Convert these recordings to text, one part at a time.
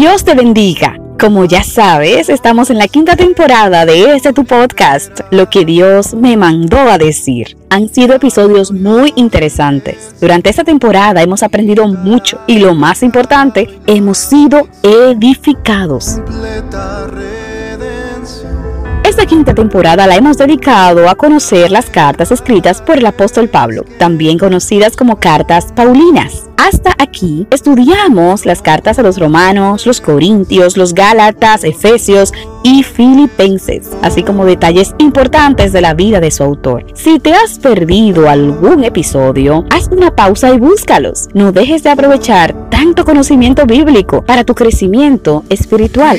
Dios te bendiga. Como ya sabes, estamos en la quinta temporada de este tu podcast, Lo que Dios me mandó a decir. Han sido episodios muy interesantes. Durante esta temporada hemos aprendido mucho y lo más importante, hemos sido edificados. Esta quinta temporada la hemos dedicado a conocer las cartas escritas por el apóstol Pablo, también conocidas como cartas paulinas. Hasta aquí estudiamos las cartas a los romanos, los corintios, los gálatas, efesios y filipenses, así como detalles importantes de la vida de su autor. Si te has perdido algún episodio, haz una pausa y búscalos. No dejes de aprovechar tanto conocimiento bíblico para tu crecimiento espiritual.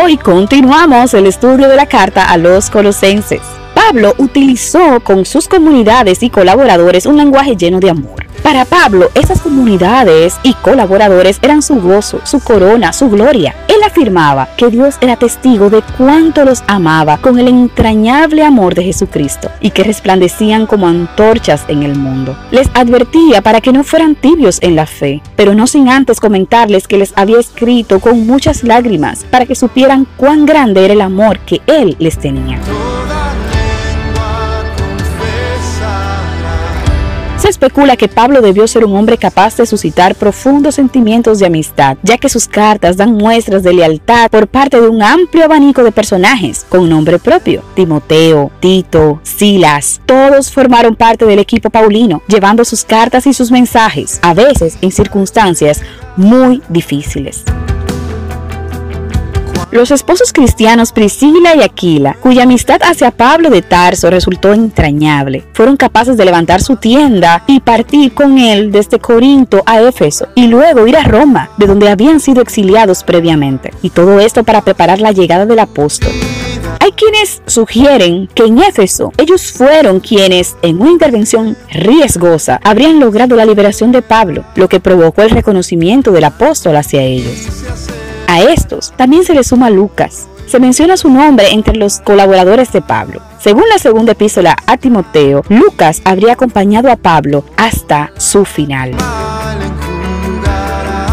Hoy continuamos el estudio de la carta a los colosenses. Pablo utilizó con sus comunidades y colaboradores un lenguaje lleno de amor. Para Pablo, esas comunidades y colaboradores eran su gozo, su corona, su gloria. Él afirmaba que Dios era testigo de cuánto los amaba con el entrañable amor de Jesucristo y que resplandecían como antorchas en el mundo. Les advertía para que no fueran tibios en la fe, pero no sin antes comentarles que les había escrito con muchas lágrimas para que supieran cuán grande era el amor que Él les tenía. Se especula que Pablo debió ser un hombre capaz de suscitar profundos sentimientos de amistad, ya que sus cartas dan muestras de lealtad por parte de un amplio abanico de personajes con nombre propio. Timoteo, Tito, Silas, todos formaron parte del equipo paulino, llevando sus cartas y sus mensajes, a veces en circunstancias muy difíciles. Los esposos cristianos Priscila y Aquila, cuya amistad hacia Pablo de Tarso resultó entrañable, fueron capaces de levantar su tienda y partir con él desde Corinto a Éfeso y luego ir a Roma, de donde habían sido exiliados previamente. Y todo esto para preparar la llegada del apóstol. Hay quienes sugieren que en Éfeso ellos fueron quienes, en una intervención riesgosa, habrían logrado la liberación de Pablo, lo que provocó el reconocimiento del apóstol hacia ellos. A estos también se le suma Lucas. Se menciona su nombre entre los colaboradores de Pablo. Según la segunda epístola a Timoteo, Lucas habría acompañado a Pablo hasta su final.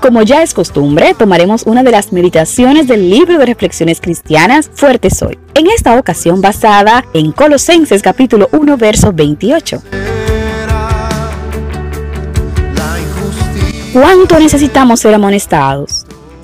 Como ya es costumbre, tomaremos una de las meditaciones del libro de reflexiones cristianas Fuerte Soy, en esta ocasión basada en Colosenses capítulo 1 verso 28. ¿Cuánto necesitamos ser amonestados?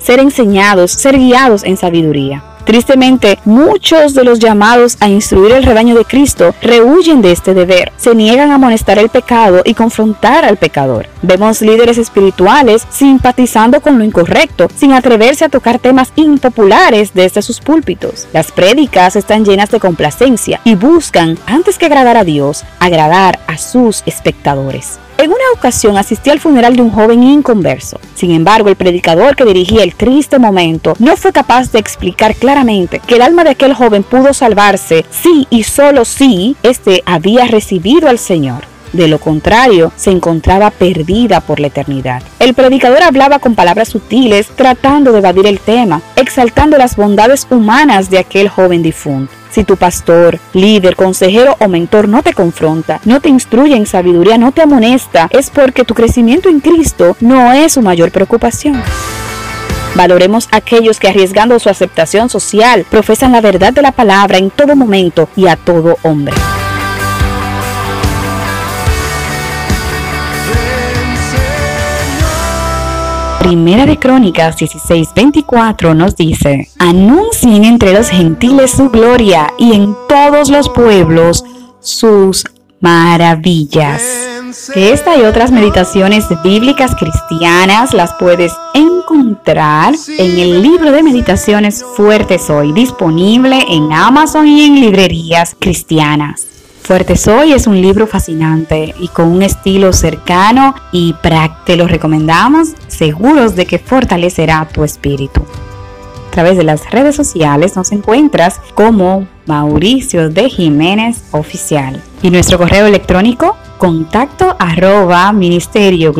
Ser enseñados, ser guiados en sabiduría. Tristemente, muchos de los llamados a instruir el rebaño de Cristo rehuyen de este deber, se niegan a amonestar el pecado y confrontar al pecador. Vemos líderes espirituales simpatizando con lo incorrecto, sin atreverse a tocar temas impopulares desde sus púlpitos. Las prédicas están llenas de complacencia y buscan, antes que agradar a Dios, agradar a sus espectadores. En una ocasión asistí al funeral de un joven inconverso. Sin embargo, el predicador que dirigía el triste momento no fue capaz de explicar claramente que el alma de aquel joven pudo salvarse si y solo si éste había recibido al Señor. De lo contrario, se encontraba perdida por la eternidad. El predicador hablaba con palabras sutiles, tratando de evadir el tema, exaltando las bondades humanas de aquel joven difunto. Si tu pastor, líder, consejero o mentor no te confronta, no te instruye en sabiduría, no te amonesta, es porque tu crecimiento en Cristo no es su mayor preocupación. Valoremos a aquellos que arriesgando su aceptación social profesan la verdad de la palabra en todo momento y a todo hombre. Primera de Crónicas 16:24 nos dice, anuncien entre los gentiles su gloria y en todos los pueblos sus maravillas. Esta y otras meditaciones bíblicas cristianas las puedes encontrar en el libro de meditaciones Fuertes Hoy, disponible en Amazon y en librerías cristianas. Fuerte Soy es un libro fascinante y con un estilo cercano y. Te lo recomendamos, seguros de que fortalecerá tu espíritu. A través de las redes sociales nos encuentras como Mauricio de Jiménez Oficial y nuestro correo electrónico contacto arroba ministerio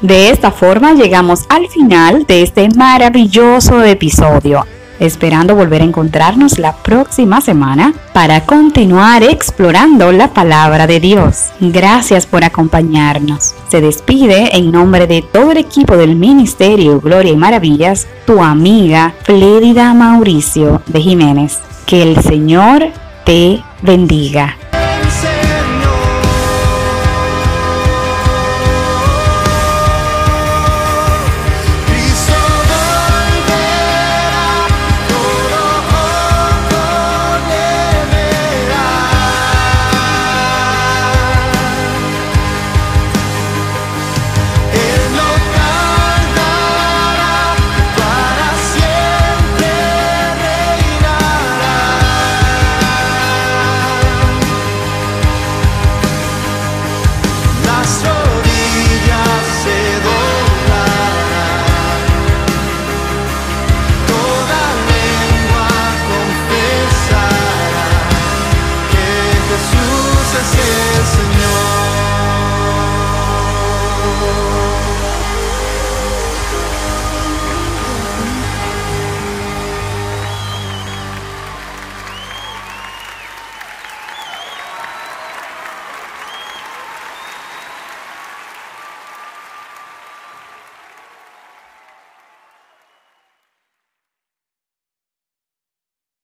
De esta forma llegamos al final de este maravilloso episodio esperando volver a encontrarnos la próxima semana para continuar explorando la palabra de Dios. Gracias por acompañarnos. Se despide en nombre de todo el equipo del Ministerio Gloria y Maravillas, tu amiga Flédida Mauricio de Jiménez. Que el Señor te bendiga.